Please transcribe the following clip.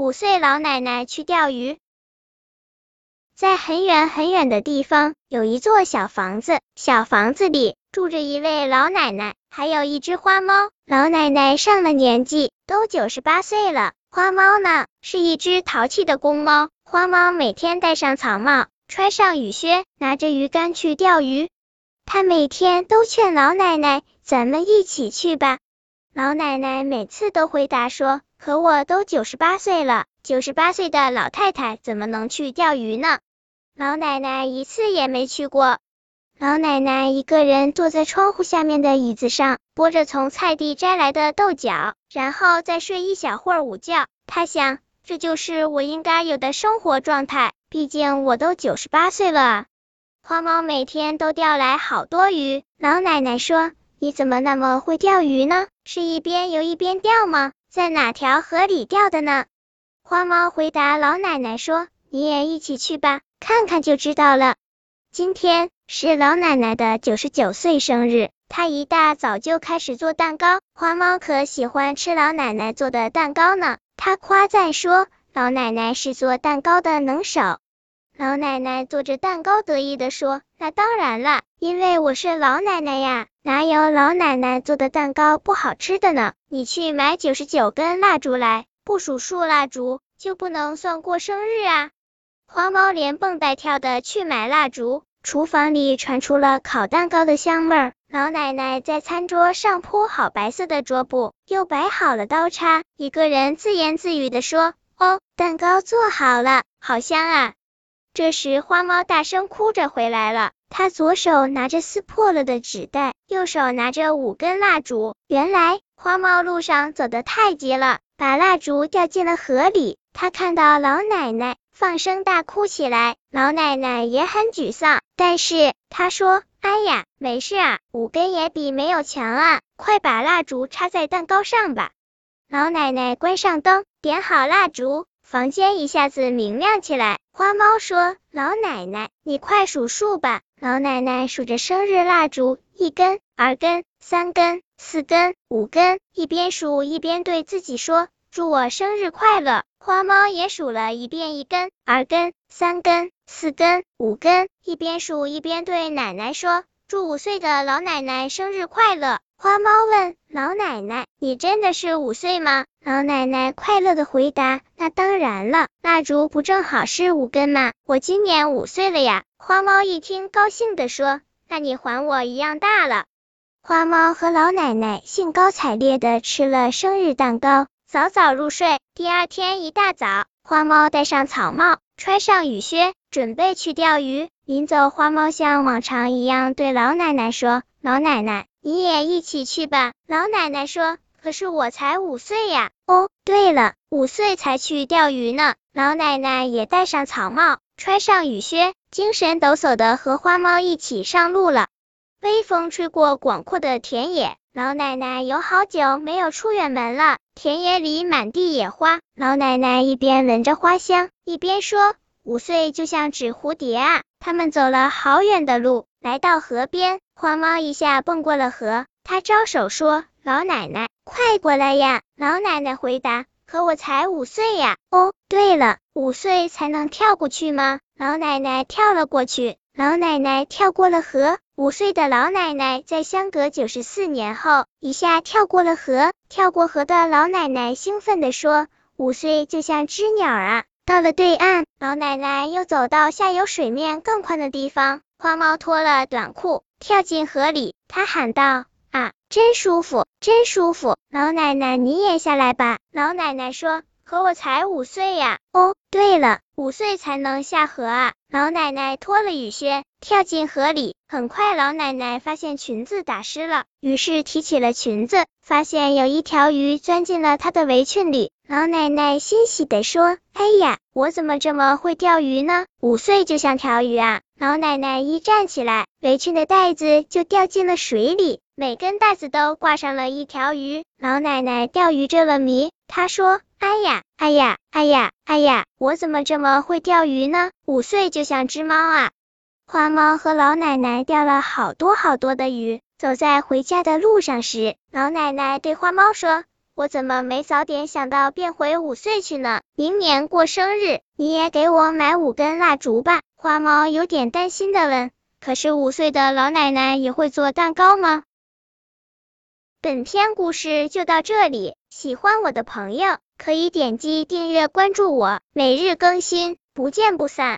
五岁老奶奶去钓鱼。在很远很远的地方，有一座小房子，小房子里住着一位老奶奶，还有一只花猫。老奶奶上了年纪，都九十八岁了。花猫呢，是一只淘气的公猫。花猫每天戴上草帽，穿上雨靴，拿着鱼竿去钓鱼。它每天都劝老奶奶：“咱们一起去吧。”老奶奶每次都回答说：“可我都九十八岁了，九十八岁的老太太怎么能去钓鱼呢？”老奶奶一次也没去过。老奶奶一个人坐在窗户下面的椅子上，剥着从菜地摘来的豆角，然后再睡一小会儿午觉。她想，这就是我应该有的生活状态，毕竟我都九十八岁了。花猫每天都钓来好多鱼。老奶奶说：“你怎么那么会钓鱼呢？是一边游一边钓吗？在哪条河里钓的呢？”花猫回答老奶奶说：“你也一起去吧。”看看就知道了。今天是老奶奶的九十九岁生日，她一大早就开始做蛋糕。花猫可喜欢吃老奶奶做的蛋糕呢，它夸赞说老奶奶是做蛋糕的能手。老奶奶做着蛋糕，得意的说：“那当然了，因为我是老奶奶呀，哪有老奶奶做的蛋糕不好吃的呢？你去买九十九根蜡烛来，不数数蜡烛就不能算过生日啊。”花猫连蹦带跳的去买蜡烛，厨房里传出了烤蛋糕的香味儿。老奶奶在餐桌上铺好白色的桌布，又摆好了刀叉，一个人自言自语的说：“哦，蛋糕做好了，好香啊！”这时，花猫大声哭着回来了，它左手拿着撕破了的纸袋，右手拿着五根蜡烛。原来，花猫路上走得太急了，把蜡烛掉进了河里。它看到老奶奶。放声大哭起来，老奶奶也很沮丧，但是她说：“哎呀，没事啊，五根也比没有强啊，快把蜡烛插在蛋糕上吧。”老奶奶关上灯，点好蜡烛，房间一下子明亮起来。花猫说：“老奶奶，你快数数吧。”老奶奶数着生日蜡烛，一根、二根、三根、四根、五根，一边数一边对自己说：“祝我生日快乐。”花猫也数了一遍，一根、二根、三根、四根、五根，一边数一边对奶奶说：“祝五岁的老奶奶生日快乐。”花猫问老奶奶：“你真的是五岁吗？”老奶奶快乐的回答：“那当然了，蜡烛不正好是五根吗？我今年五岁了呀。”花猫一听，高兴的说：“那你还我一样大了。”花猫和老奶奶兴高采烈的吃了生日蛋糕。早早入睡。第二天一大早，花猫戴上草帽，穿上雨靴，准备去钓鱼。临走，花猫像往常一样对老奶奶说：“老奶奶，你也一起去吧。”老奶奶说：“可是我才五岁呀。”哦，对了，五岁才去钓鱼呢。老奶奶也戴上草帽，穿上雨靴，精神抖擞的和花猫一起上路了。微风吹过广阔的田野。老奶奶有好久没有出远门了，田野里满地野花。老奶奶一边闻着花香，一边说：“五岁就像纸蝴蝶啊。”他们走了好远的路，来到河边，花猫一下蹦过了河。它招手说：“老奶奶，快过来呀！”老奶奶回答：“可我才五岁呀。”哦，对了，五岁才能跳过去吗？老奶奶跳了过去。老奶奶跳过了河。五岁的老奶奶在相隔九十四年后，一下跳过了河。跳过河的老奶奶兴奋地说：“五岁就像只鸟啊！”到了对岸，老奶奶又走到下游水面更宽的地方。花猫脱了短裤，跳进河里。它喊道：“啊，真舒服，真舒服！老奶奶你也下来吧。”老奶奶说：“可我才五岁呀。”哦，对了，五岁才能下河啊！老奶奶脱了雨靴。跳进河里，很快老奶奶发现裙子打湿了，于是提起了裙子，发现有一条鱼钻进了她的围裙里。老奶奶欣喜地说：“哎呀，我怎么这么会钓鱼呢？五岁就像条鱼啊！”老奶奶一站起来，围裙的带子就掉进了水里，每根带子都挂上了一条鱼。老奶奶钓鱼这了迷，她说：“哎呀，哎呀，哎呀，哎呀，我怎么这么会钓鱼呢？五岁就像只猫啊！”花猫和老奶奶钓了好多好多的鱼，走在回家的路上时，老奶奶对花猫说：“我怎么没早点想到变回五岁去呢？明年过生日，你也给我买五根蜡烛吧。花猫有点担心的问。可是五岁的老奶奶也会做蛋糕吗？本篇故事就到这里，喜欢我的朋友可以点击订阅关注我，每日更新，不见不散。